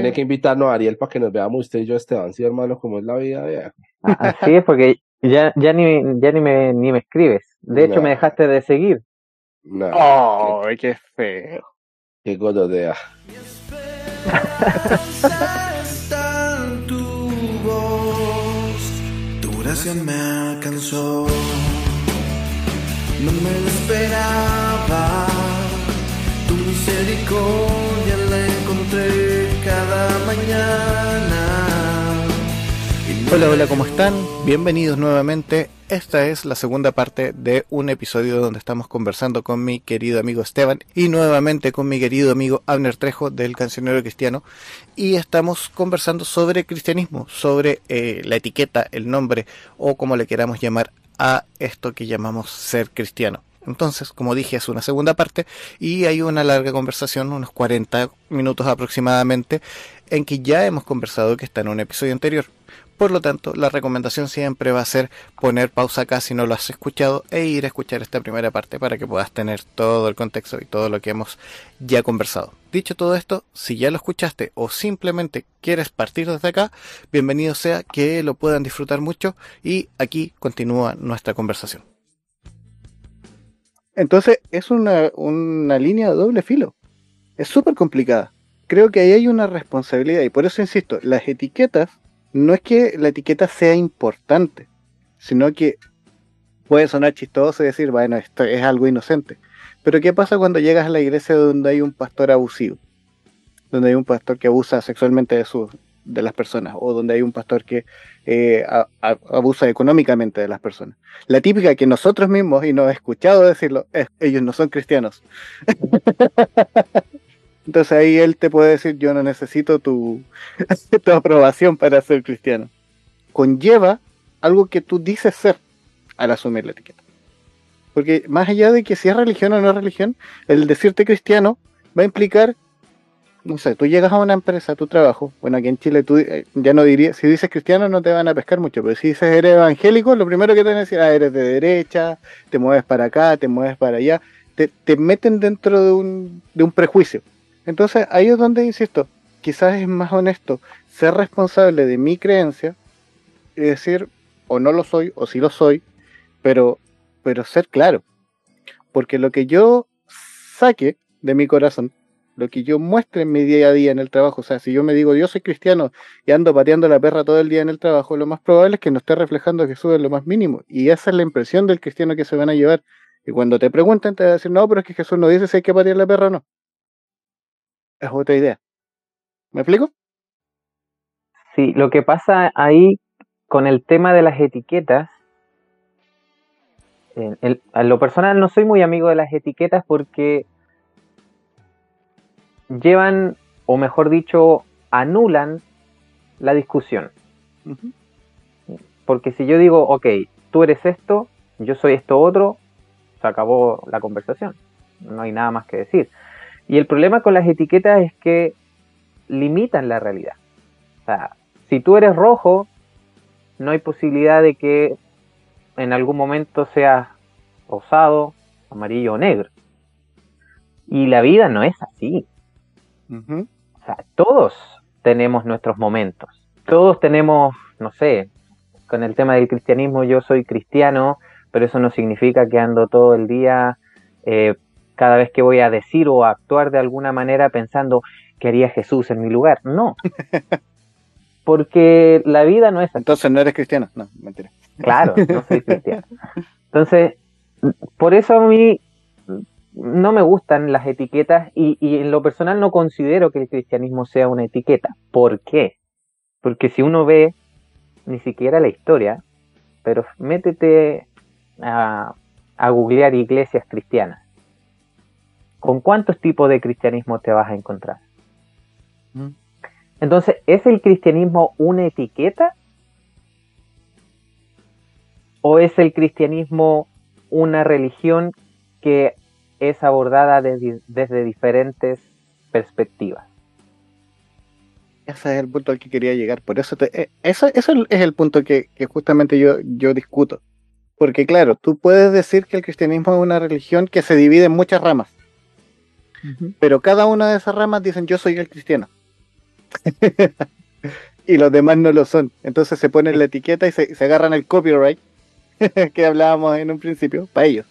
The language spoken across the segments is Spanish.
tiene que invitarnos a Ariel para que nos veamos usted y yo, Esteban, sí, hermano, como es la vida, viejo. Así es, porque ya, ya, ni, ya ni, me, ni me escribes. De hecho, No. me dejaste de seguir. No, ¡Ay, qué feo! qué, qué gododea. me alcanzó. No me lo esperaba, tu misericordia la encontré Hola, hola, ¿cómo están? Bienvenidos nuevamente. Esta es la segunda parte de un episodio donde estamos conversando con mi querido amigo Esteban y nuevamente con mi querido amigo Abner Trejo del Cancionero Cristiano. Y estamos conversando sobre cristianismo, sobre eh, la etiqueta, el nombre o como le queramos llamar a esto que llamamos ser cristiano. Entonces, como dije, es una segunda parte y hay una larga conversación, unos 40 minutos aproximadamente, en que ya hemos conversado que está en un episodio anterior. Por lo tanto, la recomendación siempre va a ser poner pausa acá si no lo has escuchado e ir a escuchar esta primera parte para que puedas tener todo el contexto y todo lo que hemos ya conversado. Dicho todo esto, si ya lo escuchaste o simplemente quieres partir desde acá, bienvenido sea que lo puedan disfrutar mucho y aquí continúa nuestra conversación. Entonces, es una, una línea de doble filo. Es súper complicada. Creo que ahí hay una responsabilidad y por eso insisto, las etiquetas no es que la etiqueta sea importante, sino que puede sonar chistoso y decir, bueno, esto es algo inocente. Pero ¿qué pasa cuando llegas a la iglesia donde hay un pastor abusivo? Donde hay un pastor que abusa sexualmente de, sus de las personas o donde hay un pastor que eh, abusa económicamente de las personas. La típica que nosotros mismos, y nos he escuchado decirlo, es, ellos no son cristianos. Entonces ahí él te puede decir, yo no necesito tu, tu aprobación para ser cristiano. Conlleva algo que tú dices ser al asumir la etiqueta. Porque más allá de que si es religión o no es religión, el decirte cristiano va a implicar, no sé, tú llegas a una empresa, tu trabajo, bueno, aquí en Chile tú eh, ya no dirías, si dices cristiano no te van a pescar mucho, pero si dices eres evangélico, lo primero que te van a decir, ah, eres de derecha, te mueves para acá, te mueves para allá, te, te meten dentro de un, de un prejuicio. Entonces ahí es donde, insisto, quizás es más honesto ser responsable de mi creencia y decir, o no lo soy, o sí lo soy, pero, pero ser claro. Porque lo que yo saque de mi corazón, lo que yo muestre en mi día a día en el trabajo, o sea, si yo me digo yo soy cristiano y ando pateando la perra todo el día en el trabajo, lo más probable es que no esté reflejando a Jesús en lo más mínimo. Y esa es la impresión del cristiano que se van a llevar. Y cuando te pregunten, te van a decir, no, pero es que Jesús no dice si hay que patear la perra o no. Es otra idea. ¿Me explico? Sí, lo que pasa ahí con el tema de las etiquetas, en, el- a lo personal no soy muy amigo de las etiquetas porque llevan, o mejor dicho, anulan la discusión. Porque si yo digo, ok, tú eres esto, yo soy esto otro, se acabó la conversación. No hay nada más que decir. Y el problema con las etiquetas es que limitan la realidad. O sea, si tú eres rojo, no hay posibilidad de que en algún momento seas rosado, amarillo o negro. Y la vida no es así. Ujú. O sea, todos tenemos nuestros momentos. Todos tenemos, no sé, con el tema del cristianismo, yo soy cristiano, pero eso no significa que ando todo el día, eh, cada vez que voy a decir o a actuar de alguna manera pensando que haría Jesús en mi lugar. No. Porque la vida no es así. Entonces no eres cristiano. No, mentira. Claro, no soy cristiano. Entonces, por eso a mí no me gustan las etiquetas y, y en lo personal no considero que el cristianismo sea una etiqueta. ¿Por qué? Porque si uno ve ni siquiera la historia, pero métete a, a googlear iglesias cristianas. ¿Con cuántos tipos de cristianismo te vas a encontrar? Mm. Entonces, ¿es el cristianismo una etiqueta? ¿O es el cristianismo una religión que es abordada desde, desde diferentes perspectivas? Ese es el punto al que quería llegar. Por eso, te, eh, eso, eso es el punto que, que justamente yo, yo discuto. Porque claro, tú puedes decir que el cristianismo es una religión que se divide en muchas ramas. Pero cada una de esas ramas dicen yo soy el cristiano. y los demás no lo son. Entonces se ponen la etiqueta y se, se agarran el copyright que hablábamos en un principio para ellos.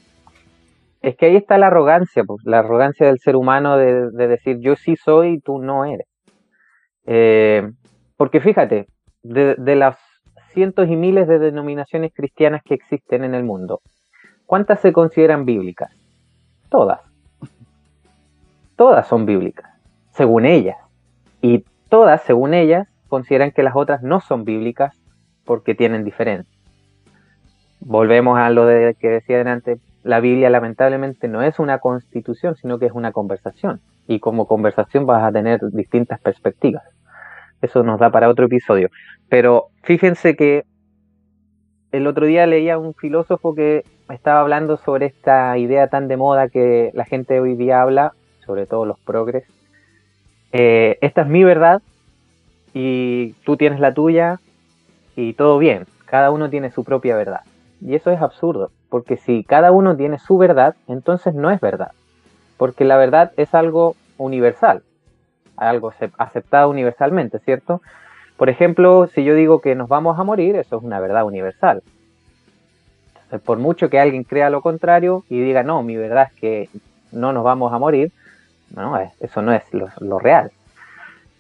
Es que ahí está la arrogancia, pues, la arrogancia del ser humano de, de decir yo sí soy y tú no eres. Eh, porque fíjate, de, de las cientos y miles de denominaciones cristianas que existen en el mundo, ¿cuántas se consideran bíblicas? Todas. Todas son bíblicas, según ellas. Y todas, según ellas, consideran que las otras no son bíblicas porque tienen diferencias. Volvemos a lo de que decía antes, la Biblia lamentablemente no es una constitución, sino que es una conversación. Y como conversación vas a tener distintas perspectivas. Eso nos da para otro episodio. Pero fíjense que el otro día leía un filósofo que estaba hablando sobre esta idea tan de moda que la gente hoy día habla, sobre todo los progres. Eh, esta es mi verdad y tú tienes la tuya y todo bien. Cada uno tiene su propia verdad. Y eso es absurdo, porque si cada uno tiene su verdad, entonces no es verdad. Porque la verdad es algo universal, algo aceptado universalmente, ¿cierto? Por ejemplo, si yo digo que nos vamos a morir, eso es una verdad universal. Entonces, por mucho que alguien crea lo contrario y diga, no, mi verdad es que no nos vamos a morir, no, eso no es lo, real.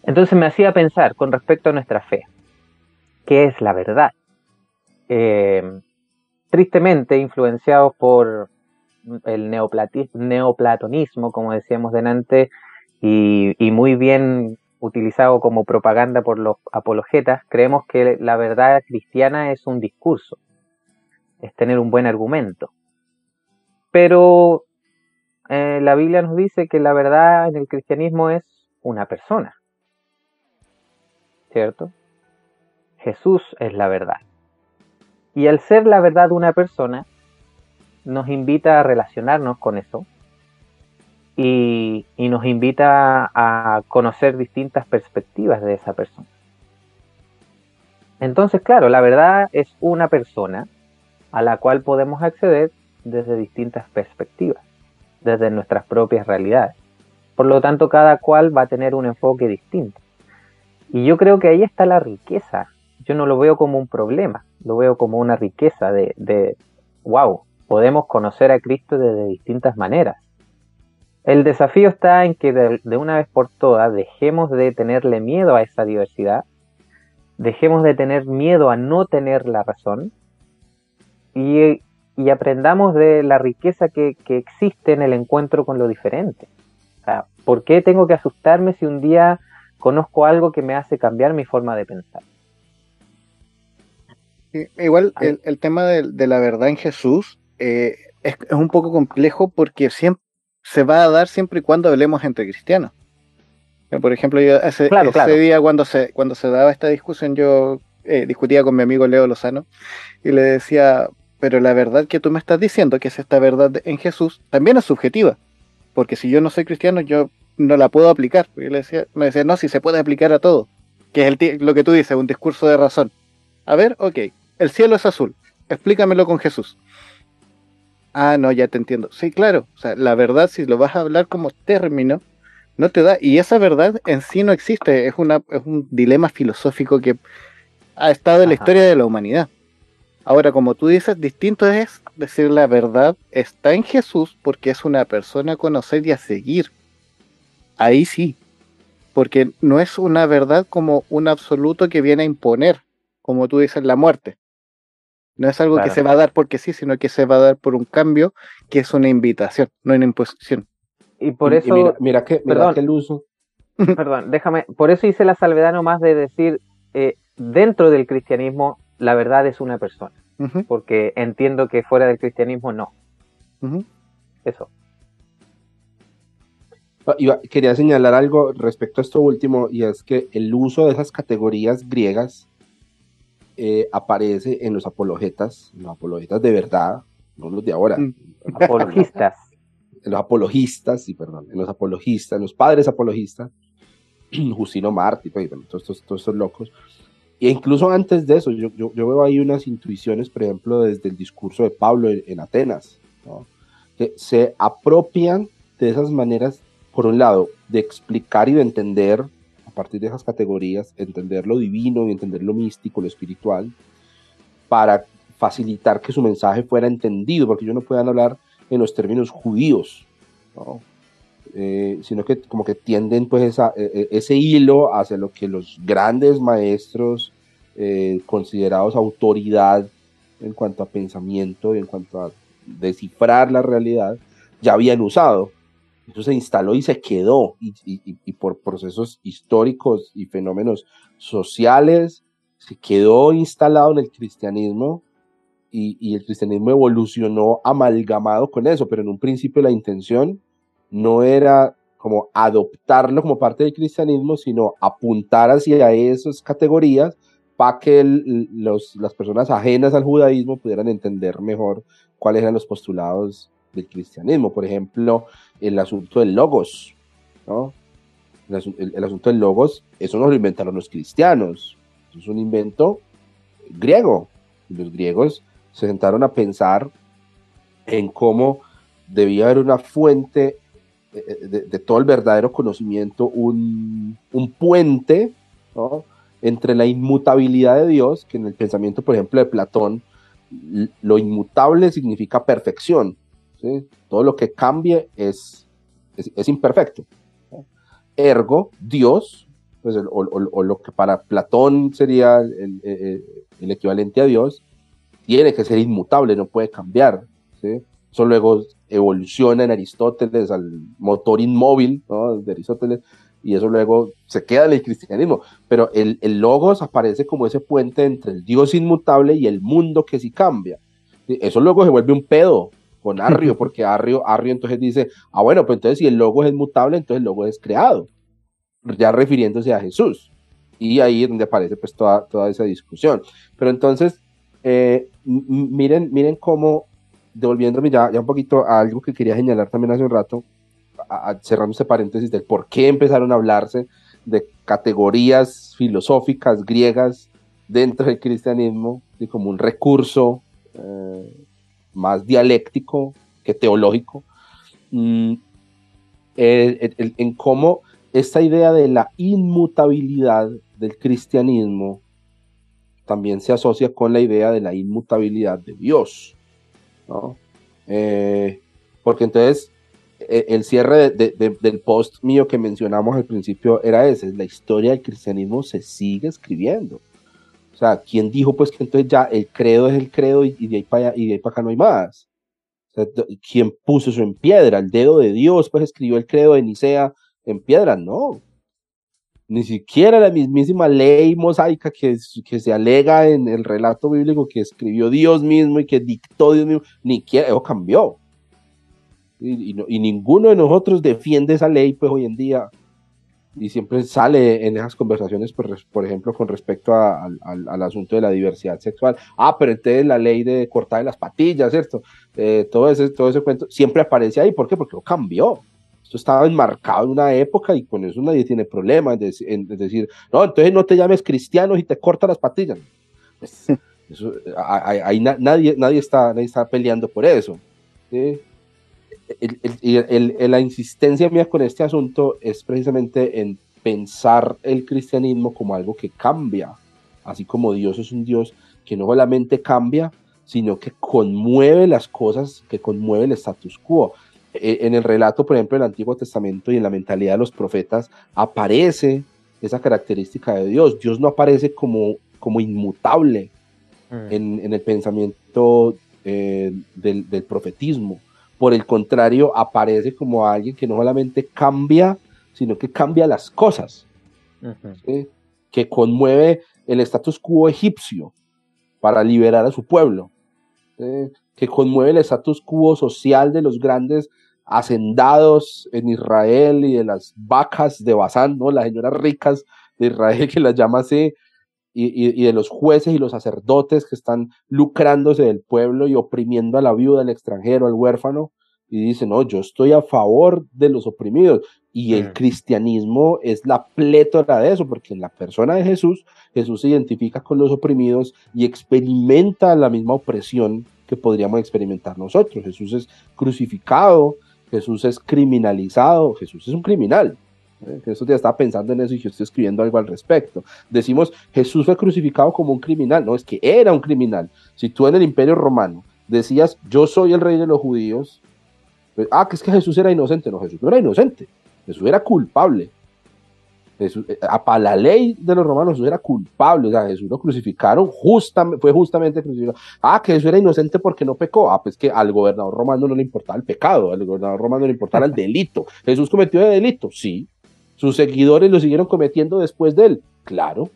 Entonces me hacía pensar con respecto a nuestra fe, ¿qué es la verdad? Eh, tristemente influenciados por el neoplatonismo, como decíamos delante, y, y, muy bien utilizado como propaganda por los apologetas, creemos que la verdad cristiana es un discurso, es tener un buen argumento. Pero eh, la Biblia nos dice que la verdad en el cristianismo es una persona, ¿cierto? Jesús es la verdad. Y al ser la verdad una persona, nos invita a relacionarnos con eso y, y, nos invita a conocer distintas perspectivas de esa persona. Entonces, claro, la verdad es una persona a la cual podemos acceder desde distintas perspectivas, desde nuestras propias realidades. Por lo tanto, cada cual va a tener un enfoque distinto. Y yo creo que ahí está la riqueza. Yo no lo veo como un problema lo veo como una riqueza de, de, wow, podemos conocer a Cristo de distintas maneras. El desafío está en que de, una vez por todas dejemos de tenerle miedo a esa diversidad, dejemos de tener miedo a no tener la razón y, y aprendamos de la riqueza que, que, existe en el encuentro con lo diferente. O sea, ¿Por qué tengo que asustarme si un día conozco algo que me hace cambiar mi forma de pensar? Igual el, el tema de, de, la verdad en Jesús eh, es, es, un poco complejo porque siempre se va a dar siempre y cuando hablemos entre cristianos. Por ejemplo, yo ese, claro, ese claro. día cuando se, cuando se daba esta discusión, yo eh, discutía con mi amigo Leo Lozano y le decía, pero la verdad que tú me estás diciendo, que es esta verdad en Jesús, también es subjetiva. Porque si yo no soy cristiano, yo no la puedo aplicar. Y le decía, me decía, no, si se puede aplicar a todo. Que es el, lo que tú dices, un discurso de razón. A ver, ok, el cielo es azul. Explícamelo con Jesús. Ah, no, ya te entiendo. Sí, claro. O sea, la verdad, si lo vas a hablar como término, no te da. Y esa verdad en sí no existe. Es, una, es un dilema filosófico que ha estado en la Ajá. historia de la humanidad. Ahora, como tú dices, distinto es decir la verdad está en Jesús porque es una persona a conocer y a seguir. Ahí sí. Porque no es una verdad como un absoluto que viene a imponer, como tú dices, la muerte. No es algo Claro. que se va a dar porque sí, sino que se va a dar por un cambio que es una invitación, no una imposición. Y por y eso, mira, mira que, mira perdón. que el uso. perdón, déjame, por eso hice la salvedad nomás de decir, eh, dentro del cristianismo, la verdad es una persona, porque entiendo que fuera del cristianismo no. Eso. Ah, iba- quería señalar algo respecto a esto último, y es que el uso de esas categorías griegas eh, aparece en los apologetas, los apologetas de verdad, no los de ahora, Mm. Apologistas. en los apologistas, sí, perdón, en los apologistas, en los padres apologistas, Justino Martí, pues, bueno, todos, estos, todos estos locos. E incluso antes de eso, yo, yo, yo veo ahí unas intuiciones, por ejemplo, desde el discurso de Pablo en, en Atenas, ¿no? que se apropian de esas maneras, por un lado, de explicar y de entender a partir de esas categorías, entender lo divino y entender lo místico, lo espiritual, para facilitar que su mensaje fuera entendido, porque ellos no puedan hablar en los términos judíos. Eh, sino que como que tienden pues esa, e- e- ese hilo hacia lo que los grandes maestros eh, considerados autoridad en cuanto a pensamiento y en cuanto a descifrar la realidad, ya habían usado. Eso se instaló y se quedó, y, por procesos históricos y fenómenos sociales, se quedó instalado en el cristianismo y, el cristianismo evolucionó amalgamado con eso, pero en un principio la intención no era como adoptarlo como parte del cristianismo, sino apuntar hacia esas categorías para que las personas ajenas al judaísmo pudieran entender mejor cuáles eran los postulados del cristianismo. Por ejemplo, el asunto del logos. El, asu- el- el asunto del logos, eso no lo inventaron los cristianos, eso es un invento griego. Los griegos se sentaron a pensar en cómo debía haber una fuente eh, de, de todo el verdadero conocimiento, un, puente entre la inmutabilidad de Dios, que en el pensamiento, por ejemplo, de Platón, lo inmutable significa perfección. ¿Sí? Todo lo que cambie es, es, es imperfecto. ¿no? Ergo, Dios, pues, o, o- o lo que para Platón sería el, el- el equivalente a Dios, tiene que ser inmutable, no puede cambiar. ¿sí? Eso luego evoluciona en Aristóteles al motor inmóvil ¿no? de Aristóteles y eso luego se queda en el cristianismo. Pero el, el logos aparece como ese puente entre el Dios inmutable y el mundo que sí cambia. ¿sí? Eso luego se vuelve un pedo con Arrio, porque Arrio, Arrio entonces dice, ah bueno, pues entonces si el logo es mutable, entonces el logo es creado, ya refiriéndose a Jesús. Y ahí es donde aparece pues toda, toda esa discusión. Pero entonces, eh, miren, miren cómo, devolviéndome ya, ya un poquito a algo que quería señalar también hace un rato, a- a- cerrando este paréntesis del por qué empezaron a hablarse de categorías filosóficas griegas dentro del cristianismo, y como un recurso eh, más dialéctico que teológico, mm, el- en cómo esta idea de la inmutabilidad del cristianismo también se asocia con la idea de la inmutabilidad de Dios. ¿no? Eh, porque entonces eh, el cierre de- del post mío que mencionamos al principio era ese, la historia del cristianismo se sigue escribiendo. O sea, ¿quién dijo pues que entonces ya el credo es el credo y, de ahí para y de ahí para acá no hay más? O sea, ¿quién puso eso en piedra? El dedo de Dios pues escribió el credo de Nicea en piedra, no. Ni siquiera la mismísima ley mosaica que, que se alega en el relato bíblico que escribió Dios mismo y que dictó Dios mismo, ni quiera, eso cambió. Y, y no- y ninguno de nosotros defiende esa ley, pues hoy en día. Y siempre sale en esas conversaciones, por, res- por ejemplo, con respecto a- al, al- al asunto de la diversidad sexual. Ah, pero entonces la ley de cortar de las patillas, ¿cierto? Eh, todo, ese, todo ese cuento siempre aparece ahí. ¿Por qué? Porque lo cambió. Esto estaba enmarcado en una época y con eso nadie tiene problema en, dec- en- en decir, no, entonces no te llames cristiano y te corta las patillas. Pues, eso, a- a- ahí na- nadie, nadie, está, nadie está peleando por eso. ¿sí? El- el- el- el- el- la insistencia mía con este asunto es precisamente en pensar el cristianismo como algo que cambia, así como Dios es un Dios que no solamente cambia, sino que conmueve las cosas, que conmueve el status quo. Eh, En el relato, por ejemplo, del Antiguo Testamento y en la mentalidad de los profetas, aparece esa característica de Dios. Dios no aparece como, como inmutable Mm. en, en el pensamiento eh, del, del profetismo. Por el contrario, aparece como alguien que no solamente cambia, sino que cambia las cosas, que conmueve el status quo egipcio para liberar a su pueblo, ¿sí? que conmueve el status quo social de los grandes hacendados en Israel y de las vacas de Bazán, ¿no? las señoras ricas de Israel que las llama así, y, y- y de los jueces y los sacerdotes que están lucrándose del pueblo y oprimiendo a la viuda, al extranjero, al huérfano, y dice, no, yo estoy a favor de los oprimidos. Y el Mm. cristianismo es la plétora de eso, porque en la persona de Jesús, Jesús se identifica con los oprimidos y experimenta la misma opresión que podríamos experimentar nosotros. Jesús es crucificado, Jesús es criminalizado, Jesús es un criminal. Eh, eso ya estaba pensando en eso y yo estoy escribiendo algo al respecto. Decimos, Jesús fue crucificado como un criminal. No, es que era un criminal. Si tú en el Imperio Romano decías, yo soy el rey de los judíos, pues, ah, que es que Jesús era inocente. No, Jesús no era inocente. Jesús era culpable. Jesús, eh, para la ley de los romanos Jesús era culpable, o sea, Jesús lo crucificaron, justamente, fue justamente crucificado. Ah, que Jesús era inocente porque no pecó. Ah, pues que al gobernador romano no le importaba el pecado, al gobernador romano le importaba el delito. Jesús cometió el delito, sí. Sus seguidores lo siguieron cometiendo después de él, claro.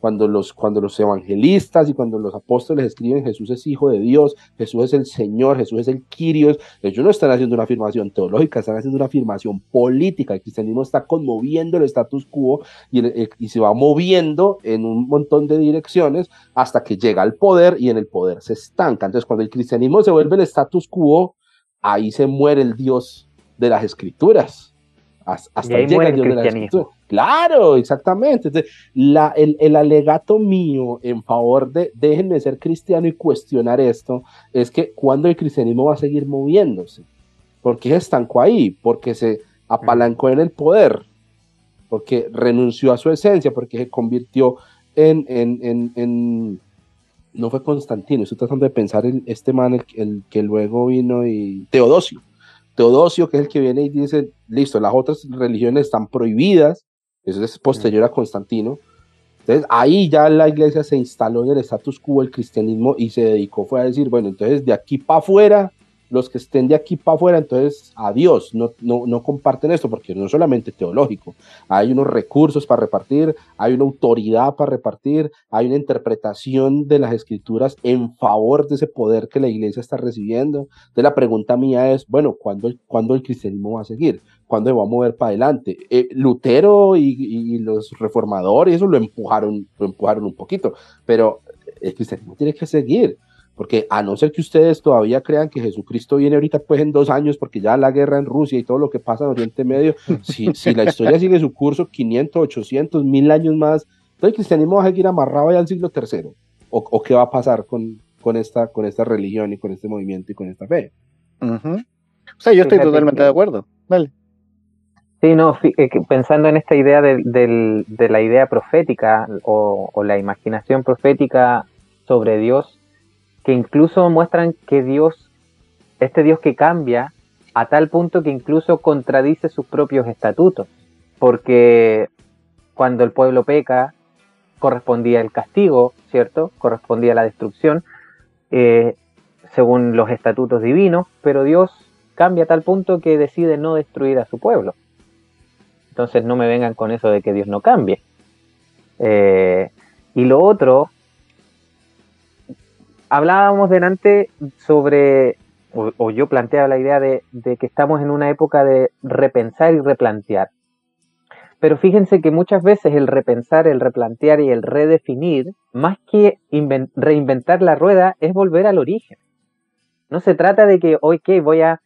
Cuando los, cuando los evangelistas y cuando los apóstoles escriben Jesús es hijo de Dios, Jesús es el Señor, Jesús es el Kyrios, ellos no están haciendo una afirmación teológica, están haciendo una afirmación política. El cristianismo está conmoviendo el status quo y, el- y se va moviendo en un montón de direcciones hasta que llega al poder y en el poder se estanca. Entonces, cuando el cristianismo se vuelve el status quo, ahí se muere el Dios de las escrituras. Has- Hasta Y ahí llega el Dios de escrituras. Claro, exactamente. Entonces, la, el, el alegato mío en favor de déjenme ser cristiano y cuestionar esto es que cuando el cristianismo va a seguir moviéndose, porque se estancó ahí, porque se apalancó en el poder, porque renunció a su esencia, porque se convirtió en, en, en, en- no fue Constantino, estoy tratando de pensar en este man, el, el que luego vino y Teodosio. Teodosio, que es el que viene y dice, listo, las otras religiones están prohibidas, eso es posterior a Constantino. Entonces ahí ya la iglesia se instaló en el status quo, el cristianismo, y se dedicó fue a decir, bueno, entonces de aquí para afuera, los que estén de aquí para afuera, entonces adiós, no, no, no comparten esto, porque no es solamente teológico, hay unos recursos para repartir, hay una autoridad para repartir, hay una interpretación de las escrituras en favor de ese poder que la iglesia está recibiendo. Entonces la pregunta mía es, bueno, ¿cuándo el, ¿cuándo el cristianismo va a seguir? ¿Cuándo se va a mover para adelante? Eh, Lutero y, y los reformadores, eso lo empujaron, lo empujaron un poquito, pero el cristianismo tiene que seguir. Porque a no ser que ustedes todavía crean que Jesucristo viene ahorita pues en dos años, porque ya la guerra en Rusia y todo lo que pasa en Oriente Medio, si, si la historia sigue su curso 500, 800, 1000 años más, entonces el cristianismo va a seguir amarrado ya al siglo III. ¿O, o qué va a pasar con, con, esta, con esta religión y con este movimiento y con esta fe? Ujú. O sea, yo estoy Fíjate totalmente que- de acuerdo. Vale. Sí, no, eh, pensando en esta idea del- del- de, la idea profética o, o la imaginación profética sobre Dios, que incluso muestran que Dios, este Dios que cambia a tal punto que incluso contradice sus propios estatutos, porque cuando el pueblo peca correspondía el castigo, ¿cierto? Correspondía la destrucción, eh, según los estatutos divinos, pero Dios cambia a tal punto que decide no destruir a su pueblo. Entonces no me vengan con eso de que Dios no cambie. Eh, y lo otro, hablábamos delante sobre, o, yo planteaba la idea de, que estamos en una época de repensar y replantear. Pero fíjense que muchas veces el repensar, el replantear y el redefinir, más que inven- reinventar la rueda, es volver al origen. No se trata de que, ok, voy a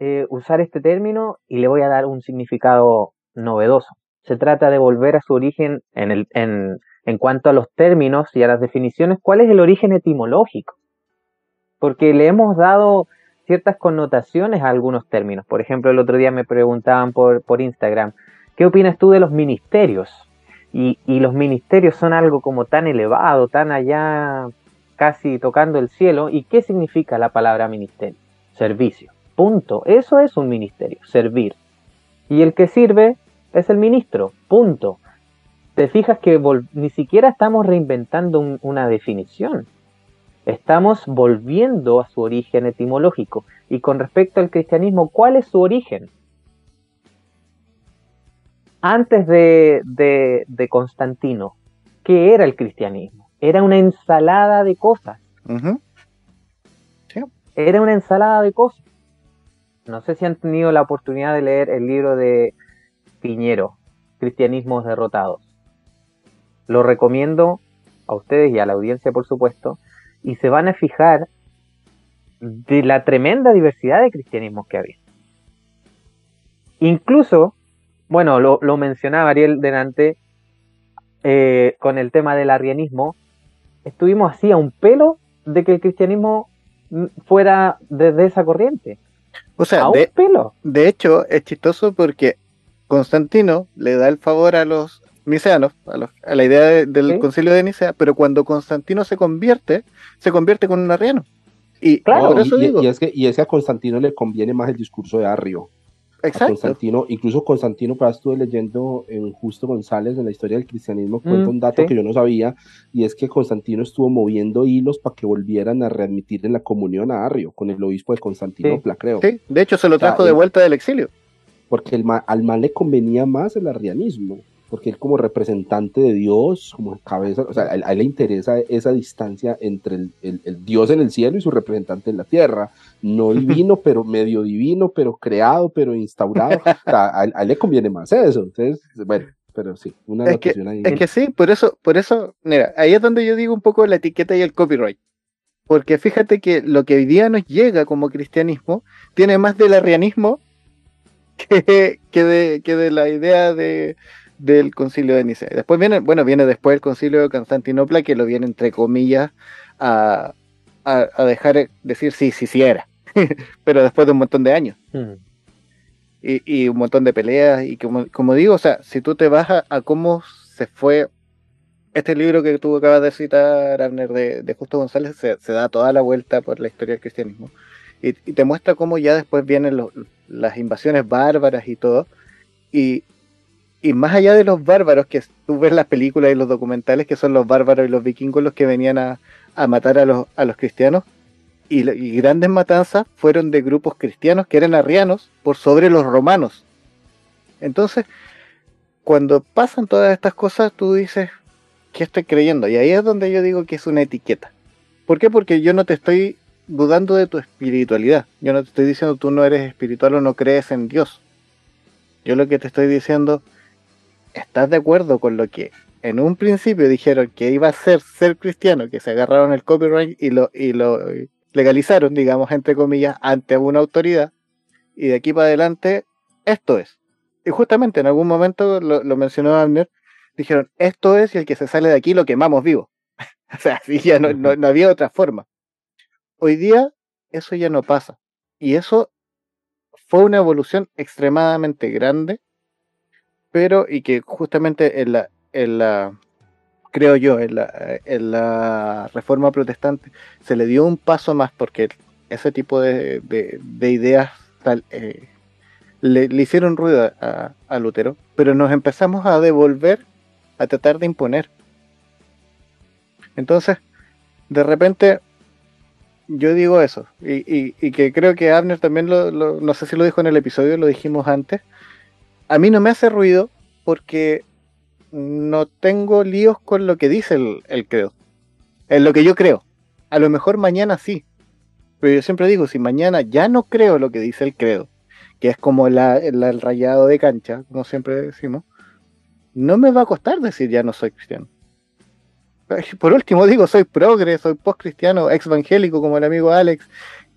eh, usar este término y le voy a dar un significado novedoso. Se trata de volver a su origen en, el, en cuanto a los términos y a las definiciones. ¿Cuál es el origen etimológico? Porque le hemos dado ciertas connotaciones a algunos términos. Por ejemplo, el otro día me preguntaban por, Instagram, ¿qué opinas tú de los ministerios? Y, y los ministerios son algo como tan elevado, tan allá, casi tocando el cielo. ¿Y qué significa la palabra ministerio? Servicio. Punto. Eso es un ministerio, servir. Y el que sirve es el ministro. Punto. Te fijas que ni siquiera estamos reinventando un- una definición. Estamos volviendo a su origen etimológico. Y con respecto al cristianismo, ¿cuál es su origen? Antes de, de, de Constantino, ¿qué era el cristianismo? Era una ensalada de cosas. Era una ensalada de cosas. No sé si han tenido la oportunidad de leer el libro de Piñero, Cristianismos Derrotados. Lo recomiendo a ustedes y a la audiencia, por supuesto, y se van a fijar de la tremenda diversidad de cristianismos que había. Incluso, bueno, lo, lo mencionaba Ariel delante, eh, con el tema del arrianismo, estuvimos así a un pelo de que el cristianismo fuera desde esa corriente. O sea, a de, un pelo. de hecho, es chistoso porque Constantino le da el favor a los niceanos, a, los- a la idea de- del Sí. concilio de Nicea, pero cuando Constantino se convierte, se convierte con un arriano. Y Claro. por eso y, digo, y es que, y es que a Constantino le conviene más el discurso de Arrio. Exacto, Constantino, incluso Constantino, para estuve leyendo en Justo González en la historia del cristianismo, cuenta Mm, un dato sí. que yo no sabía, y es que Constantino estuvo moviendo hilos para que volvieran a readmitir en la comunión a Arrio, con el obispo de Constantinopla, creo. sí, de hecho se lo sea, trajo de vuelta del exilio. Porque el ma- al mal le convenía más el arrianismo, porque él como representante de Dios, como cabeza, o sea, a él, a él le interesa esa distancia entre el, el- el Dios en el cielo y su representante en la tierra, no divino, pero medio divino, pero creado, pero instaurado, o sea, a, él- a él le conviene más eso, entonces, bueno, pero sí, una Es que- ahí. Es que sí, por eso, por eso, mira, ahí es donde yo digo un poco la etiqueta y el copyright. Porque fíjate que lo que hoy día nos llega como cristianismo tiene más del arrianismo que, que, de, que de la idea de, del concilio de Nicea. Después viene, bueno, viene después el concilio de Constantinopla que lo viene entre comillas a, a, a dejar decir sí, sí, sí era. Pero después de un montón de años Mm. y, y un montón de peleas y como, como digo, o sea, si tú te vas a, a cómo se fue este libro que tú acabas de citar, Abner, de, de Justo González, se, se da toda la vuelta por la historia del cristianismo y, y te muestra cómo ya después vienen las invasiones bárbaras y todo y, y más allá de los bárbaros que tú ves las películas y los documentales que son los bárbaros y los vikingos los que venían a, a matar a los, a los cristianos y, y grandes matanzas fueron de grupos cristianos que eran arrianos por sobre los romanos. Entonces, cuando pasan todas estas cosas, tú dices, ¿qué estoy creyendo? Y ahí es donde yo digo que es una etiqueta. ¿Por qué? Porque yo no te estoy dudando de tu espiritualidad. Yo no te estoy diciendo tú no eres espiritual o no crees en Dios. Yo lo que te estoy diciendo, ¿estás de acuerdo con lo que en un principio dijeron que iba a ser ser cristiano, que se agarraron el copyright y lo, y lo legalizaron, digamos, entre comillas, ante una autoridad? Y de aquí para adelante, esto es. Y justamente en algún momento lo, mencionó Abner, dijeron, esto es y el que se sale de aquí lo quemamos vivo. o sea, sí, ya no, no había otra forma. Hoy día eso ya no pasa. Y eso fue una evolución extremadamente grande, pero y que justamente en la, creo yo, en la, reforma protestante se le dio un paso más porque ese tipo de, de, de ideas eh, le, hicieron ruido a, Lutero, pero nos empezamos a devolver a tratar de imponer. Entonces, de repente, yo digo eso, y, que creo que Abner también lo- no sé si lo dijo en el episodio, lo dijimos antes. A mí no me hace ruido porque no tengo líos con lo que dice el, credo, en lo que yo creo. A lo mejor mañana sí, pero yo siempre digo, si mañana ya no creo lo que dice el credo, que es como el rayado de cancha, como siempre decimos, no me va a costar decir ya no soy cristiano. Por último digo, soy progre, soy post-cristiano, como el amigo Alex,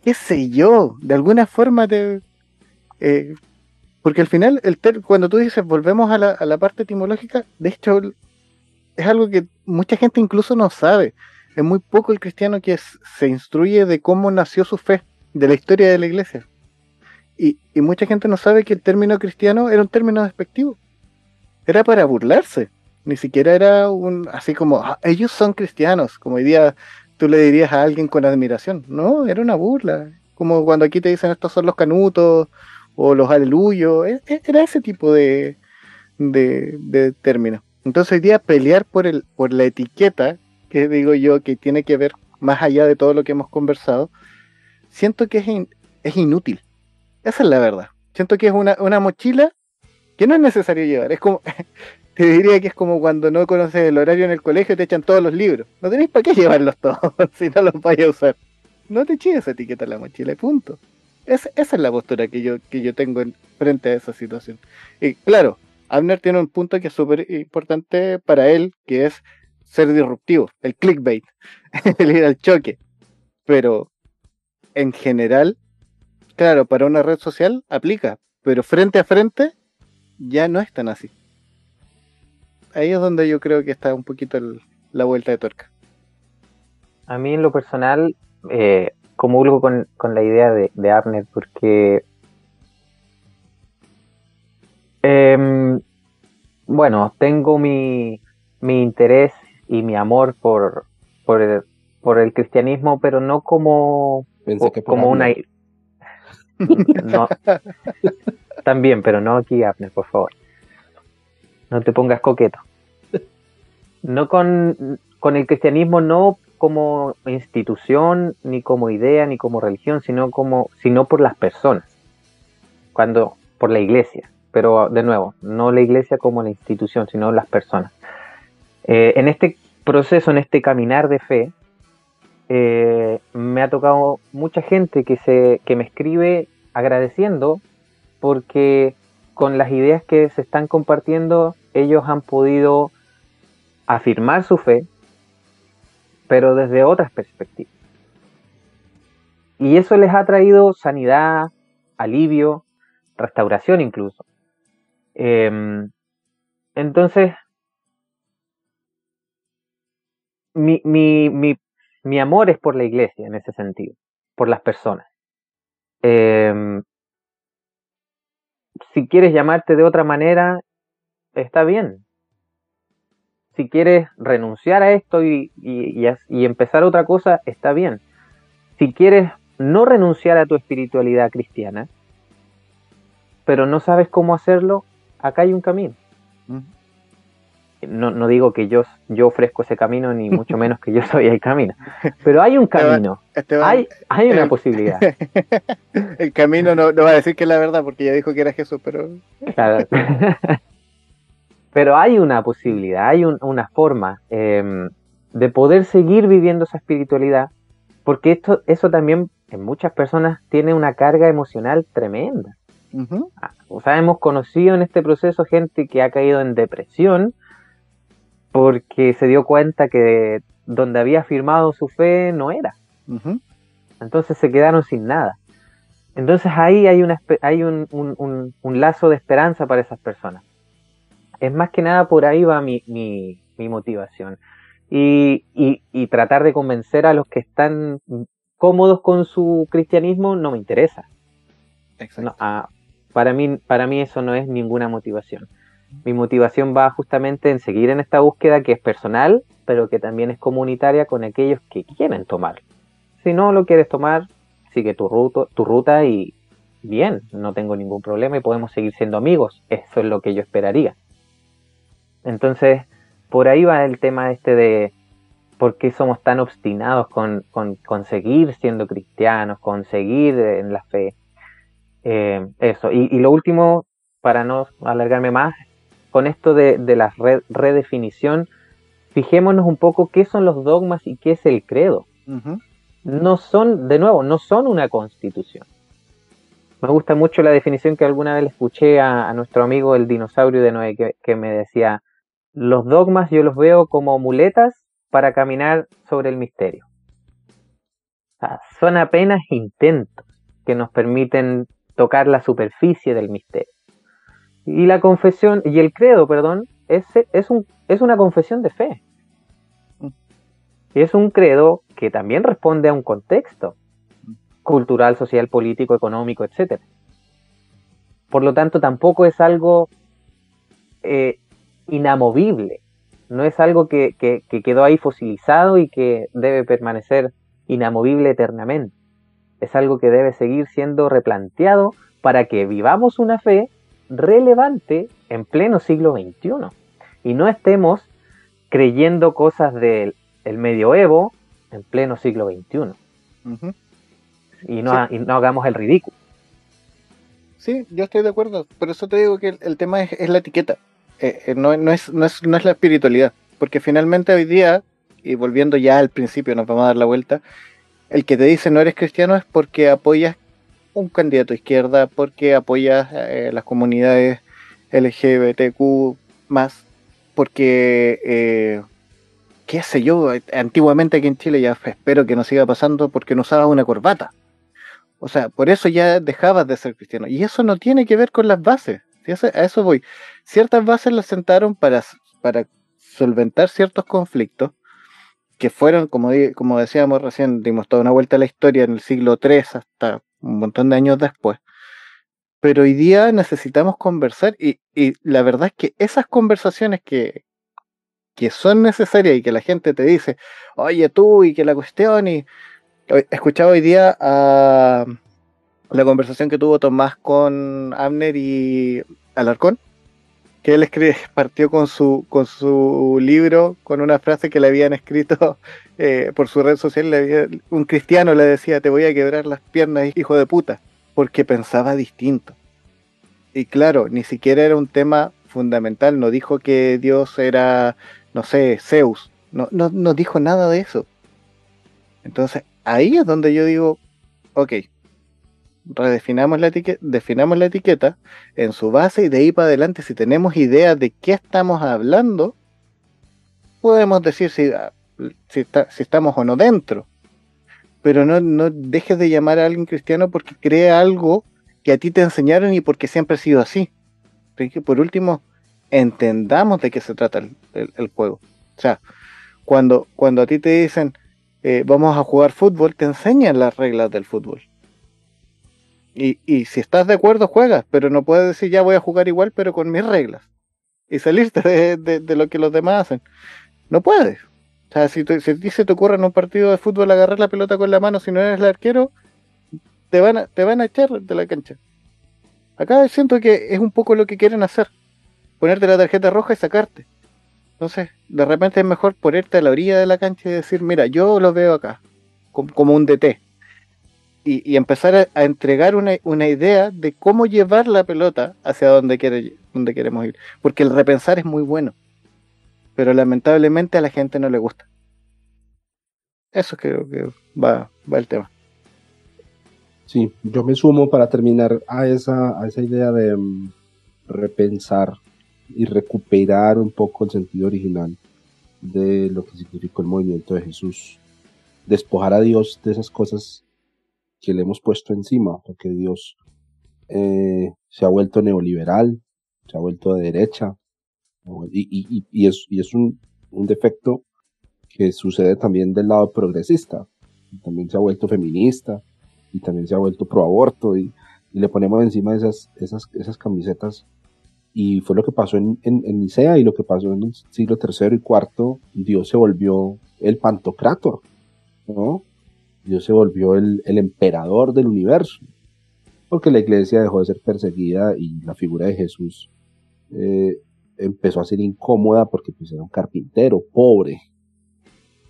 qué sé yo, de alguna forma te... eh, porque al final, el ter- cuando tú dices, volvemos a la, parte etimológica, de hecho, es algo que mucha gente incluso no sabe. Es muy poco el cristiano que se instruye de cómo nació su fe, de la historia de la iglesia. Y, y mucha gente no sabe que el término cristiano era un término despectivo. Era para burlarse. Ni siquiera era un así como "Ah, ellos son cristianos, como hoy día tú le dirías a alguien con admiración. No, era una burla. Como cuando aquí te dicen estos son los canutos o los aleluyos. E- e- Era ese tipo de, de, de término. Entonces hoy día pelear por el, por la etiqueta, que digo yo que tiene que ver más allá de todo lo que hemos conversado, siento que es, es inútil. Esa es la verdad. Siento que es una, una mochila que no es necesario llevar. Es como, te diría que es como cuando no conoces el horario en el colegio y te echan todos los libros. No tenéis para qué llevarlos todos si no los vais a usar. No te eches esa etiqueta en la mochila punto. Es- esa es la postura que yo, que yo tengo en- frente a esa situación. Y claro, Abner tiene un punto que es súper importante para él, que es ser disruptivo, el clickbait, el ir al choque. Pero en general, claro, para una red social aplica, pero frente a frente ya no es tan así. Ahí es donde yo creo que está un poquito la vuelta de tuerca. A mí en lo personal, eh, comulgo con, con la idea de, de Abner porque Em, bueno, tengo mi, mi interés y mi amor por, por, el, por el cristianismo, pero no como, Pensé que por como una... No, también, pero no aquí, Abner, por favor. No te pongas coqueto. No con, con el cristianismo, no como institución, ni como idea, ni como religión, sino como, sino por las personas. Cuando, por la iglesia. Pero de nuevo, no la iglesia como la institución, sino las personas. Eh, en este proceso, en este caminar de fe, eh, me ha tocado mucha gente que, se, que me escribe agradeciendo porque con las ideas que se están compartiendo ellos han podido afirmar su fe, pero desde otras perspectivas. Y eso les ha traído sanidad, alivio, restauración incluso. Em, entonces, mi, mi, mi, mi amor es por la iglesia en ese sentido, por las personas. Em, si quieres llamarte de otra manera, está bien. Si quieres renunciar a esto y, y, y as- y empezar otra cosa, está bien. Si quieres no renunciar a tu espiritualidad cristiana, pero no sabes cómo hacerlo, acá hay un camino. No, no digo que yo, yo ofrezco ese camino, ni mucho menos que yo soy el camino, pero hay un camino, Esteban, hay, hay una posibilidad. el camino no, no va a decir que es la verdad porque ya dijo que era Jesús, pero Claro. Pero hay una posibilidad, hay un- una forma eh, de poder seguir viviendo esa espiritualidad, porque esto, eso también en muchas personas tiene una carga emocional tremenda. Ah, O sea, hemos conocido en este proceso gente que ha caído en depresión porque se dio cuenta que donde había firmado su fe no era. Entonces se quedaron sin nada. Entonces ahí hay, una, espe- hay un, un- un- un lazo de esperanza para esas personas. Es más que nada por ahí va mi, mi- mi motivación. Y, y- y tratar de convencer a los que están cómodos con su cristianismo no me interesa. Exacto. No, ah, para, mí, para mí eso no es ninguna motivación. Mi motivación va justamente en seguir en esta búsqueda que es personal, pero que también es comunitaria con aquellos que quieren tomar. Si no lo quieres tomar, sigue tu, ruto, tu ruta y bien, no tengo ningún problema y podemos seguir siendo amigos. Eso es lo que yo esperaría. Entonces, por ahí va el tema este de por qué somos tan obstinados con, con, con seguir siendo cristianos, con seguir en la fe. Eh, eso. Y, y lo último, para no alargarme más, con esto de, de la re- redefinición, fijémonos un poco qué son los dogmas y qué es el credo. No son, de nuevo, no son una constitución. Me gusta mucho la definición que alguna vez le escuché a, a nuestro amigo el dinosaurio de Noé, que, que me decía, los dogmas yo los veo como muletas para caminar sobre el misterio. O sea, son apenas intentos que nos permiten tocar la superficie del misterio. Y la confesión, y el credo, perdón, es, es, un, es una confesión de fe. Es un credo que también responde a un contexto cultural, social, político, económico, etc. Por lo tanto, tampoco es algo eh, inamovible. No es algo que, que, que quedó ahí fosilizado y que debe permanecer inamovible eternamente. Es algo que debe seguir siendo replanteado para que vivamos una fe relevante en pleno siglo XXI y no estemos creyendo cosas del el medioevo en pleno siglo XXI y no, y no hagamos el ridículo. Sí, yo estoy de acuerdo. Por eso te digo que el, el tema es, es la etiqueta. Eh, eh, no, no, es, no, es, no es la espiritualidad. Porque finalmente hoy día, y volviendo ya al principio, nos vamos a dar la vuelta, el que te dice no eres cristiano es porque apoyas un candidato a izquierda, porque apoyas eh, las comunidades LGBTQ más, porque, qué sé yo, antiguamente aquí en Chile ya espero que no siga pasando porque no usabas una corbata. O sea, por eso ya dejabas de ser cristiano. Y eso no tiene que ver con las bases. A eso voy. Ciertas bases las sentaron para, para solventar ciertos conflictos que fueron, como, como decíamos recién, dimos toda una vuelta a la historia en el siglo III hasta un montón de años después. pero hoy día necesitamos conversar y, y la verdad es que esas conversaciones que, que son necesarias y que la gente te dice, oye tú y que la cuestión y he escuchado hoy día a la conversación que tuvo Tomás con Abner y Alarcón, que él escribe, partió con su, con su libro con una frase que le habían escrito eh, por su red social, un cristiano le decía, te voy a quebrar las piernas, hijo de puta, porque pensaba distinto. Y claro, ni siquiera era un tema fundamental, no dijo que Dios era, no sé, Zeus, no, no, no dijo nada de eso. Entonces, ahí es donde yo digo, ok, redefinamos la etiqueta, definamos la etiqueta en su base y de ahí para adelante, si tenemos idea de qué estamos hablando, podemos decir si, ah, si, está- si estamos o no dentro. Pero no, no dejes de llamar a alguien cristiano porque cree algo que a ti te enseñaron y porque siempre ha sido así. Así que por último, entendamos de qué se trata el, juego. O sea, cuando, cuando a ti te dicen eh, vamos a jugar fútbol, te enseñan las reglas del fútbol. Y, y si estás de acuerdo, juegas, pero no puedes decir ya voy a jugar igual, pero con mis reglas. Y salirte de, lo que los demás hacen. No puedes. O sea, si, te- si se te ocurre en un partido de fútbol agarrar la pelota con la mano si no eres el arquero, te van a, te van a echar de la cancha. Acá siento que es un poco lo que quieren hacer. Ponerte la tarjeta roja y sacarte. Entonces, de repente es mejor ponerte a la orilla de la cancha y decir, mira, yo lo veo acá, como un DT. Y, empezar a, a entregar una, una idea de cómo llevar la pelota hacia donde, quiere, donde queremos ir. Porque el repensar es muy bueno. Pero lamentablemente a la gente no le gusta. Eso creo que va, va el tema. Sí, yo me sumo para terminar a esa, a esa idea de mm, repensar y recuperar un poco el sentido original de lo que significó el movimiento de Jesús. Despojar a Dios de esas cosas que le hemos puesto encima, porque Dios eh, se ha vuelto neoliberal, se ha vuelto de derecha, y, y- y- y es, y es un, un defecto que sucede también del lado progresista, también se ha vuelto feminista, y también se ha vuelto pro aborto y, y le ponemos encima esas, esas, esas camisetas. Y fue lo que pasó en, en, en Nicea y lo que pasó en el siglo III y IV, Dios se volvió el pantocrátor, ¿no? Dios se volvió el, el emperador del universo, porque la iglesia dejó de ser perseguida y la figura de Jesús eh, empezó a ser incómoda porque pues, era un carpintero pobre,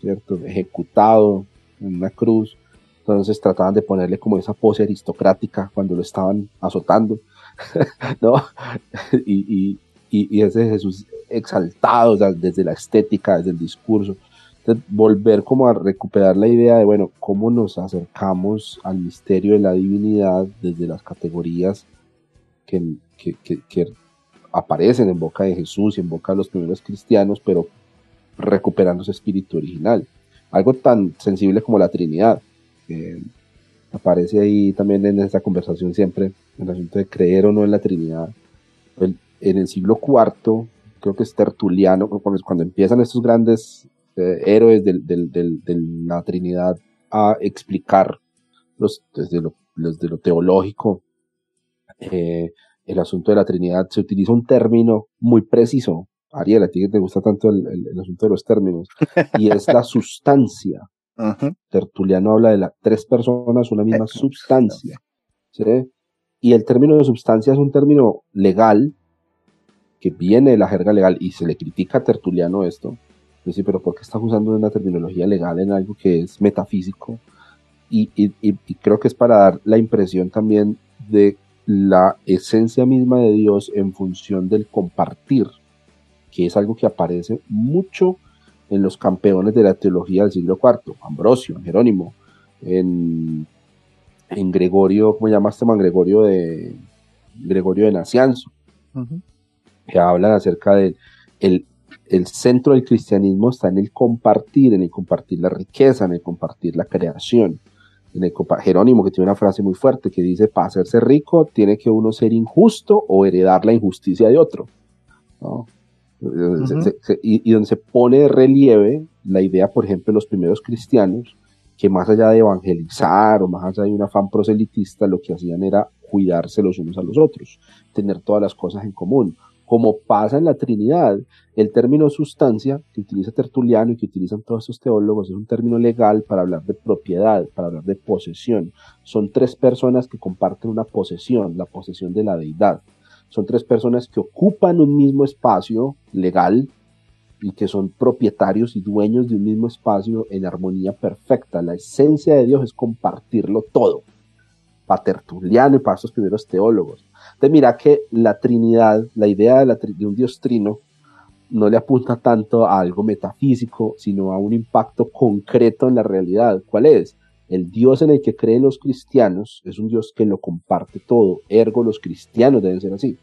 ¿cierto? Ejecutado en una cruz. Entonces trataban de ponerle como esa pose aristocrática cuando lo estaban azotando, ¿no? y, y, y, ese Jesús exaltado, o sea, desde la estética, desde el discurso. Volver como a recuperar la idea de, bueno, cómo nos acercamos al misterio de la divinidad desde las categorías que, que, que, que aparecen en boca de Jesús y en boca de los primeros cristianos, pero recuperando ese espíritu original. Algo tan sensible como la Trinidad. que aparece ahí también en esta conversación siempre, el asunto de creer o no en la Trinidad. El- en el siglo IV, creo que es Tertuliano, cuando, cuando empiezan estos grandes eh, héroes del- del- del- de la Trinidad a explicar los, desde, lo, desde lo teológico eh, el asunto de la Trinidad, se utiliza un término muy preciso. Ariel, a ti que te gusta tanto el, el- el asunto de los términos, y es la sustancia. Tertuliano habla de las tres personas, una misma sustancia. ¿sí? Y el término de sustancia es un término legal que viene de la jerga legal y se le critica a Tertuliano esto. Dice, pero ¿por qué estás usando una terminología legal en algo que es metafísico? Y, y- y- y creo que es para dar la impresión también de la esencia misma de Dios en función del compartir, que es algo que aparece mucho en los campeones de la teología del siglo IV, Ambrosio, en Jerónimo, en, en Gregorio, ¿cómo llamaste man? Gregorio de Gregorio de Nacianzo, que hablan acerca del el, el centro del cristianismo está en el compartir, en el compartir la riqueza, en el compartir la creación. En el Jerónimo, que tiene una frase muy fuerte que dice, para hacerse rico tiene que uno ser injusto o heredar la injusticia de otro. ¿no? Se- se- y, y donde se pone de relieve la idea, por ejemplo, de los primeros cristianos, que más allá de evangelizar o más allá de un afán proselitista, lo que hacían era cuidarse los unos a los otros, tener todas las cosas en común. Como pasa en la Trinidad, el término sustancia que utiliza Tertuliano y que utilizan todos estos teólogos es un término legal para hablar de propiedad, para hablar de posesión. Son tres personas que comparten una posesión, la posesión de la deidad. Son tres personas que ocupan un mismo espacio legal y que son propietarios y dueños de un mismo espacio en armonía perfecta. La esencia de Dios es compartirlo todo. Para Tertuliano y para estos primeros teólogos. Entonces mira que la Trinidad, la idea de, la tri- de un Dios trino, no le apunta tanto a algo metafísico, sino a un impacto concreto en la realidad. ¿Cuál es? El Dios en el que creen los cristianos es un Dios que lo comparte todo. Ergo, los cristianos deben ser así.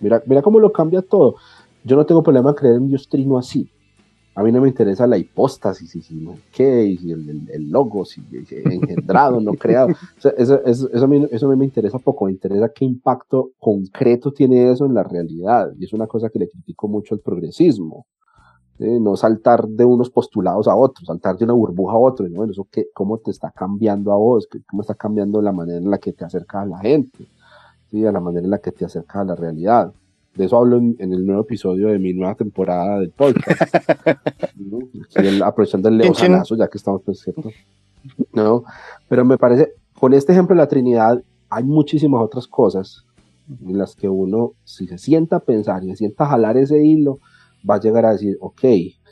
Mira, mira cómo lo cambia todo. Yo no tengo problema en creer en un Dios trino así. A mí no me interesa la hipóstasis, si no qué, si el, el, logo, si si engendrado, no creado. Eso, eso, eso, a mí, eso a mí me interesa poco, me interesa qué impacto concreto tiene eso en la realidad. Y es una cosa que le critico mucho al progresismo. No saltar de unos postulados a otros, saltar de una burbuja a otro. Y, Bueno, eso qué, cómo te está cambiando a vos, ¿Qué- cómo está cambiando la manera en la que te acercas a la gente, ¿sí? a la manera en la que te acercas a la realidad. De eso hablo en, en el nuevo episodio de mi nueva temporada del podcast. ¿no? El- aprovechando el ya que estamos, pues, ¿cierto? No, pero me parece, con este ejemplo de la Trinidad, hay muchísimas otras cosas en las que uno, si se sienta a pensar y se sienta a jalar ese hilo, va a llegar a decir, ok,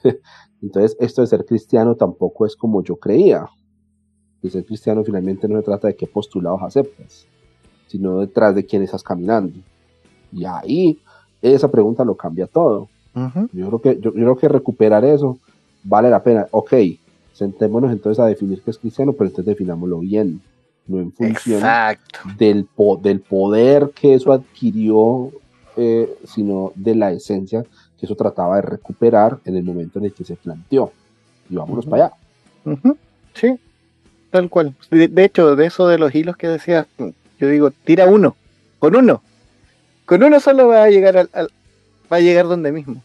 entonces esto de ser cristiano tampoco es como yo creía. De ser cristiano finalmente no se trata de qué postulados aceptas, sino detrás de quién estás caminando. Y ahí esa pregunta lo cambia todo. Yo creo que, yo, yo creo que recuperar eso vale la pena. Ok, sentémonos entonces a definir qué es cristiano, pero entonces definámoslo bien, no en función Exacto. del, po- del poder que eso adquirió, eh, sino de la esencia que eso trataba de recuperar en el momento en el que se planteó. Y vámonos para allá. Sí, tal cual. De, de hecho, de eso de los hilos que decías, yo digo, tira uno, con uno. Con uno solo va a llegar al, va a llegar donde mismo.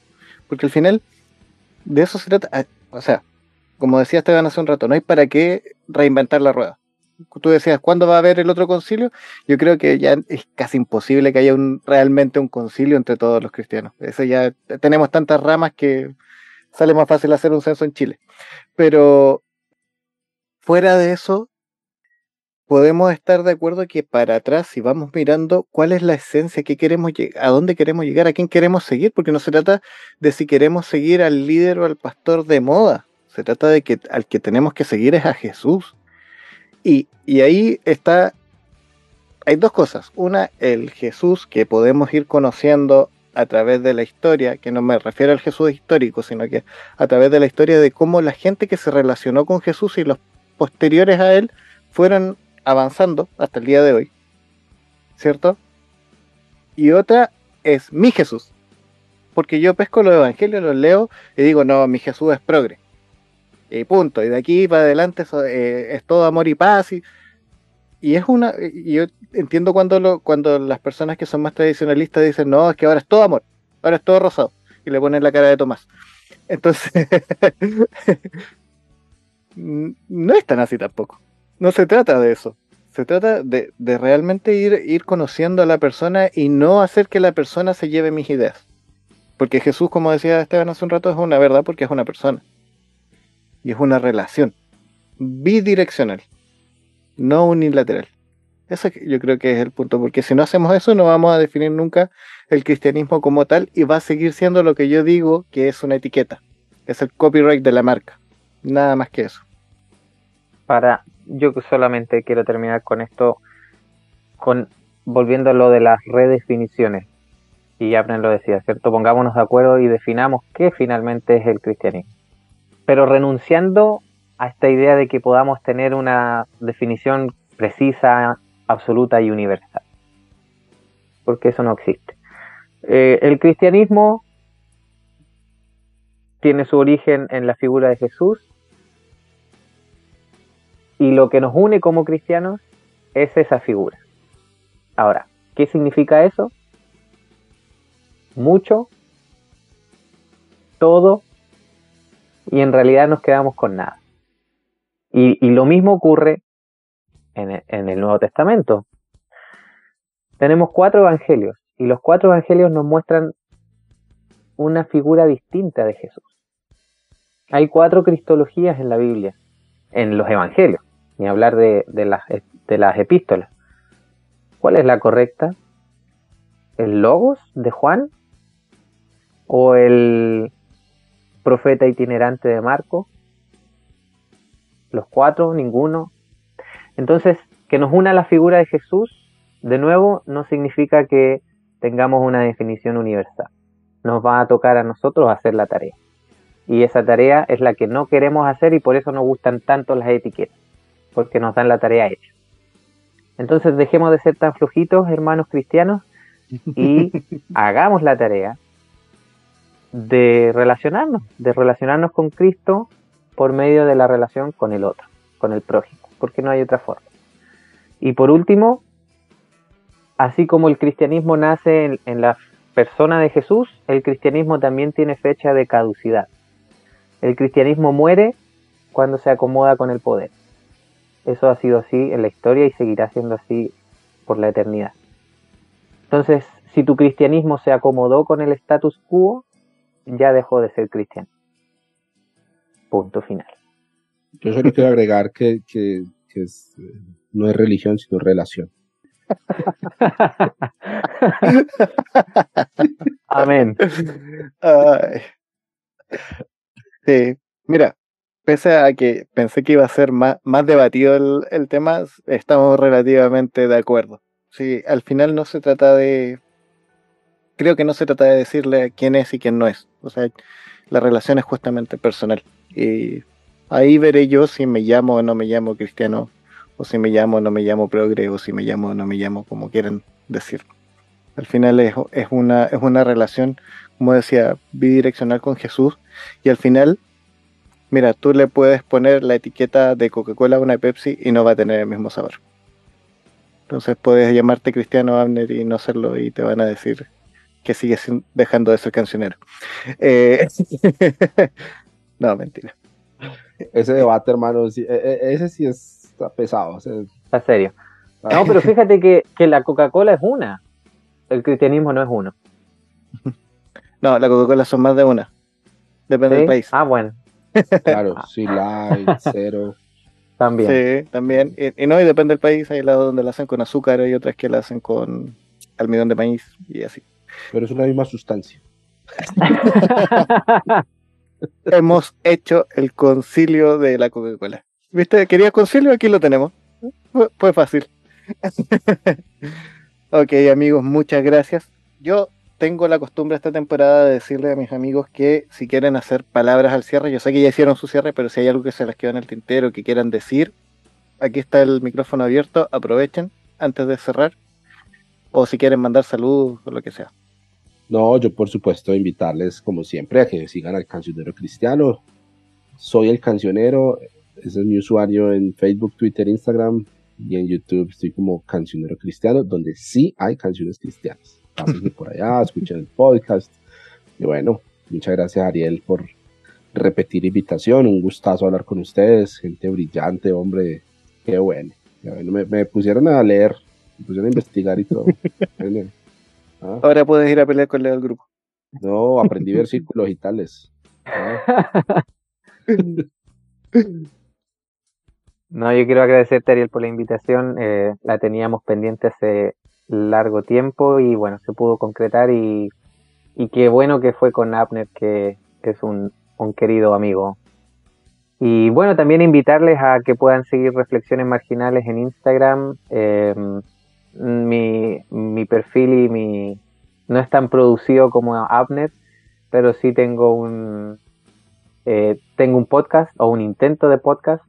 Porque al final, de eso se trata. Ah, O sea, como decía Esteban hace un rato, no hay para qué reinventar la rueda. Tú decías, ¿cuándo va a haber el otro concilio? Yo creo que ya es casi imposible que haya realmente un concilio entre todos los cristianos. Eso ya tenemos tantas ramas que sale más fácil hacer un censo en Chile. Pero fuera de eso, podemos estar de acuerdo que para atrás, si vamos mirando cuál es la esencia, qué queremos a dónde queremos llegar, a quién queremos seguir, porque no se trata de si queremos seguir al líder o al pastor de moda, se trata de que al que tenemos que seguir es a Jesús. Y, y ahí está, hay dos cosas. Una, el Jesús que podemos ir conociendo a través de la historia, que no me refiero al Jesús histórico, sino que a través de la historia de cómo la gente que se relacionó con Jesús y los posteriores a él fueron avanzando hasta el día de hoy, ¿cierto? Y otra es mi Jesús, porque yo pesco los evangelios, los leo y digo, no, mi Jesús es progre. Y punto, y de aquí para adelante eh, es todo amor y paz. Y, y es una, y yo entiendo cuando, lo, cuando las personas que son más tradicionalistas dicen, no, es que ahora es todo amor, ahora es todo rosado, y le ponen la cara de Tomás. Entonces, no es tan así tampoco. No se trata de eso. Se trata de, realmente ir, ir conociendo a la persona y no hacer que la persona se lleve mis ideas. Porque Jesús, como decía Esteban hace un rato, es una verdad porque es una persona. Y es una relación bidireccional, no unilateral. Eso yo creo que es el punto, porque si no hacemos eso no vamos a definir nunca el cristianismo como tal y va a seguir siendo lo que yo digo que es una etiqueta. Es el copyright de la marca. Nada más que eso. Para, yo solamente quiero terminar con esto, con volviendo a lo de las redefiniciones. Y Abner lo decía, ¿cierto? Pongámonos de acuerdo y definamos qué finalmente es el cristianismo. Pero renunciando a esta idea de que podamos tener una definición precisa, absoluta y universal. Porque eso no existe. Eh, el cristianismo tiene su origen en la figura de Jesús y lo que nos une como cristianos es esa figura. Ahora, ¿qué significa eso? Mucho, todo, y en realidad nos quedamos con nada. Y, lo mismo ocurre en el, en el, Nuevo Testamento. tenemos cuatro evangelios y los cuatro evangelios nos muestran una figura distinta de Jesús. Hay cuatro cristologías en la Biblia, en los evangelios, ni hablar de, las, de las epístolas. ¿Cuál es la correcta? ¿El Logos de Juan? ¿O el profeta itinerante de Marco? ¿Los cuatro? ¿Ninguno? Entonces, que nos una la figura de Jesús, de nuevo, no significa que tengamos una definición universal. Nos va a tocar a nosotros hacer la tarea. Y esa tarea es la que no queremos hacer y por eso nos gustan tanto las etiquetas, porque nos dan la tarea hecha. Entonces dejemos de ser tan flojitos, hermanos cristianos, y hagamos la tarea de relacionarnos, de relacionarnos con Cristo por medio de la relación con el otro, con el prójimo, porque no hay otra forma. Y por último, así como el cristianismo nace en, en la persona de Jesús, el cristianismo también tiene fecha de caducidad. El cristianismo muere cuando se acomoda con el poder. Eso ha sido así en la historia y seguirá siendo así por la eternidad. Entonces, si tu cristianismo se acomodó con el status quo, ya dejó de ser cristiano. Punto final. Yo solo quiero agregar que, que, que es, eh, no es religión, sino relación. Amén. Ay. Sí, mira, pese a que pensé que iba a ser más, más debatido el, el tema, estamos relativamente de acuerdo. Sí, al final no se trata de. Creo que no se trata de decirle quién es y quién no es. O sea, la relación es justamente personal. Y ahí veré yo si me llamo o no me llamo cristiano, o si me llamo o no me llamo progre, o si me llamo o no me llamo, como quieran decir. Al final es, es, una, es una relación, como decía, bidireccional con Jesús. Y al final, mira, tú le puedes poner la etiqueta de Coca-Cola a una Pepsi y no va a tener el mismo sabor. Entonces puedes llamarte Cristiano Abner y no serlo y te van a decir que sigues dejando de ser cancionero. Eh, no, mentira. Ese debate, hermano, sí, e- e- ese sí es- está pesado. Está serio. No, pero fíjate que, que la Coca-Cola es una. El cristianismo no es uno. No, la Coca-Cola son más de una. Depende ¿sí? del país. Ah, bueno, claro, sí, light, cero. también. Sí, también. Y, y no, y depende del país. Hay lados donde la hacen con azúcar y otras que la hacen con almidón de maíz y así. Pero es una misma sustancia. Hemos hecho el concilio de la Coca-Cola. ¿Viste? ¿Querías concilio? Aquí lo tenemos. Fue, fue fácil. ok, amigos, muchas gracias. Yo tengo la costumbre esta temporada de decirle a mis amigos que si quieren hacer palabras al cierre, yo sé que ya hicieron su cierre, pero si hay algo que se les quedó en el tintero que quieran decir, aquí está el micrófono abierto, aprovechen antes de cerrar. O si quieren mandar saludos o lo que sea. No, yo por supuesto invitarles como siempre a que sigan al cancionero cristiano. Soy el cancionero, ese es mi usuario en Facebook, Twitter, Instagram y en YouTube estoy como cancionero cristiano, donde sí hay canciones cristianas. Pásense por allá, escuchen el podcast. Y bueno, muchas gracias Ariel por repetir invitación, un gustazo hablar con ustedes, gente brillante, hombre, qué bueno. Me, me pusieron a leer, me pusieron a investigar y todo. Ah. Ahora puedes ir a pelear con Leo del grupo. No, aprendí versículos y tales. Ah, No, yo quiero agradecerte, Ariel, por la invitación. Eh, la teníamos pendiente hace largo tiempo y bueno, se pudo concretar y, y qué bueno que fue con Abner, que es un, un querido amigo. Y bueno, también invitarles a que puedan seguir Reflexiones Marginales en Instagram. Eh, mi, mi perfil y mi no es tan producido como Abner, pero sí tengo un eh, tengo un podcast o un intento de podcast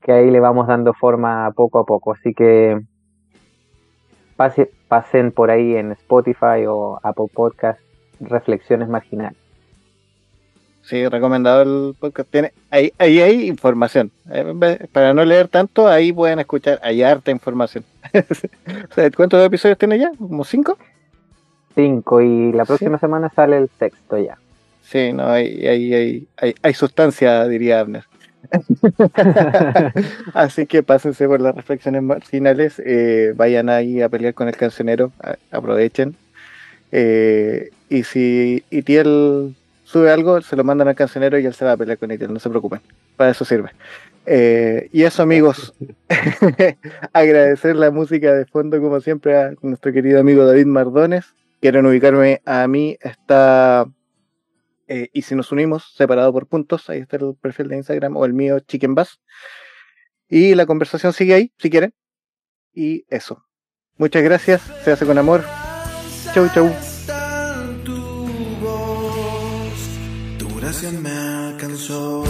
que ahí le vamos dando forma poco a poco. Así que pase, pasen por ahí en Spotify o Apple Podcast Reflexiones Marginales. Sí, recomendado el podcast. Tiene, ahí, ahí hay información. Eh, Para no leer tanto, ahí pueden escuchar. Hay harta información. ¿Cuántos episodios tiene ya? ¿Como cinco? Cinco y la Sí. próxima semana sale el sexto ya. Sí, no, hay, hay, hay, hay, hay sustancia, diría Abner. Así que pásense por las reflexiones marginales, eh, vayan ahí a pelear con el cancionero, aprovechen. Eh, y si Itiel sube algo, se lo mandan al cancionero y él se va a pelear con Itiel, no se preocupen, para eso sirve. Eh, y eso amigos, agradecer la música de fondo como siempre a nuestro querido amigo David Mardones. Quieren ubicarme a mí, está... eh, y si nos unimos, separado por puntos, ahí está el perfil de Instagram o el mío, Chicken Bass. Y la conversación sigue ahí, si quieren. Y eso. Muchas gracias, se hace con amor. Chau, chau. Tu gracia me alcanzó.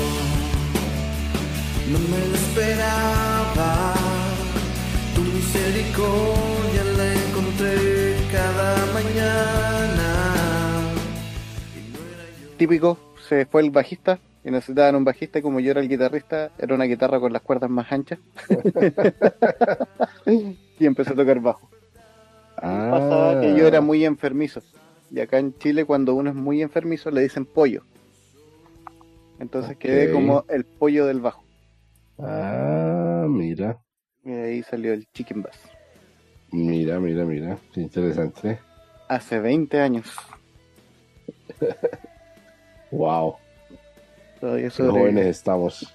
Típico, se fue el bajista y necesitaban un bajista y como yo era el guitarrista, era una guitarra con las cuerdas más anchas. y empecé a tocar bajo. Ah, Pasaba que yo era muy enfermizo. Y acá en Chile, cuando uno es muy enfermizo, le dicen pollo. Entonces quedé como el pollo del bajo. Ah, mira, Y ahí salió el chicken bass. mira, mira, mira. Qué interesante. Hace 20 años. Wow, Todavía qué sobreviví. jóvenes estamos.